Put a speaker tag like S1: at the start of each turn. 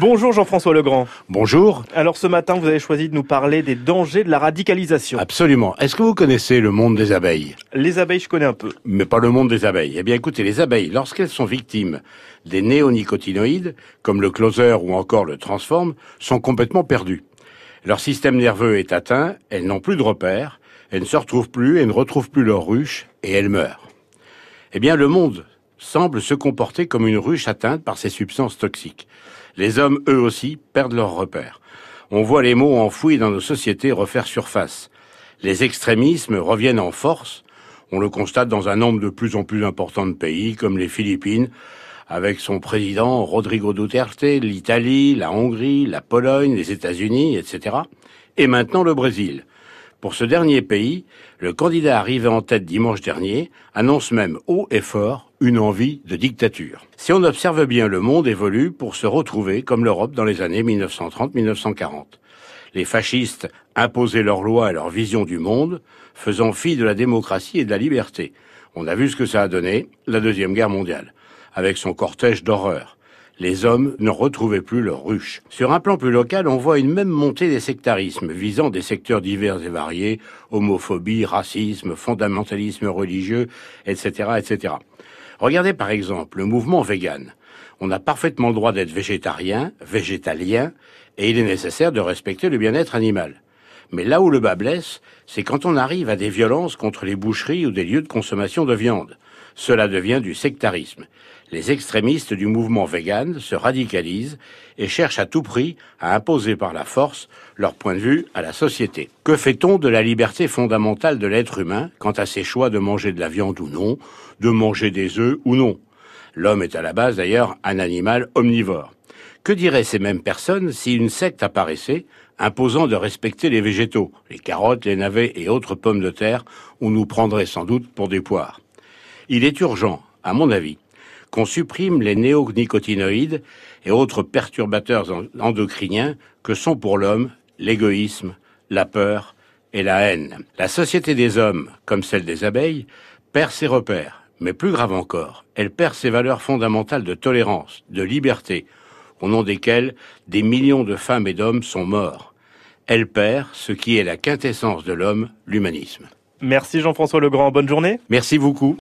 S1: Bonjour Jean-François Legrand.
S2: Bonjour.
S1: Alors ce matin, vous avez choisi de nous parler des dangers de la radicalisation.
S2: Absolument. Est-ce que vous connaissez le monde des abeilles?
S1: Les abeilles, je connais un peu.
S2: Mais pas le monde des abeilles. Eh bien écoutez, les abeilles, lorsqu'elles sont victimes des néonicotinoïdes, comme le closer ou encore le transforme, sont complètement perdues. Leur système nerveux est atteint, elles n'ont plus de repères, elles ne se retrouvent plus, elles ne retrouvent plus leur ruche et elles meurent. Eh bien le monde semble se comporter comme une ruche atteinte par ces substances toxiques. Les hommes, eux aussi, perdent leurs repères. On voit les mots enfouis dans nos sociétés refaire surface. Les extrémismes reviennent en force. On le constate dans un nombre de plus en plus important de pays, comme les Philippines, avec son président Rodrigo Duterte, l'Italie, la Hongrie, la Pologne, les États-Unis, etc. Et maintenant le Brésil. Pour ce dernier pays, le candidat arrivé en tête dimanche dernier annonce même haut et fort une envie de dictature. Si on observe bien, le monde évolue pour se retrouver comme l'Europe dans les années 1930-1940. Les fascistes imposaient leurs lois et leur vision du monde, faisant fi de la démocratie et de la liberté. On a vu ce que ça a donné, la Deuxième Guerre mondiale, avec son cortège d'horreur les hommes ne retrouvaient plus leur ruche. Sur un plan plus local, on voit une même montée des sectarismes visant des secteurs divers et variés, homophobie, racisme, fondamentalisme religieux, etc., etc. Regardez par exemple le mouvement vegan. On a parfaitement le droit d'être végétarien, végétalien, et il est nécessaire de respecter le bien-être animal. Mais là où le bas blesse, c'est quand on arrive à des violences contre les boucheries ou des lieux de consommation de viande. Cela devient du sectarisme. Les extrémistes du mouvement vegan se radicalisent et cherchent à tout prix à imposer par la force leur point de vue à la société. Que fait-on de la liberté fondamentale de l'être humain quant à ses choix de manger de la viande ou non, de manger des œufs ou non? L'homme est à la base d'ailleurs un animal omnivore. Que diraient ces mêmes personnes si une secte apparaissait imposant de respecter les végétaux, les carottes, les navets et autres pommes de terre, on nous prendrait sans doute pour des poires? Il est urgent, à mon avis, qu'on supprime les néonicotinoïdes et autres perturbateurs endocriniens que sont pour l'homme l'égoïsme, la peur et la haine. La société des hommes, comme celle des abeilles, perd ses repères, mais plus grave encore, elle perd ses valeurs fondamentales de tolérance, de liberté, au nom desquelles des millions de femmes et d'hommes sont morts. Elle perd ce qui est la quintessence de l'homme, l'humanisme.
S1: Merci Jean-François Legrand, bonne journée.
S2: Merci beaucoup.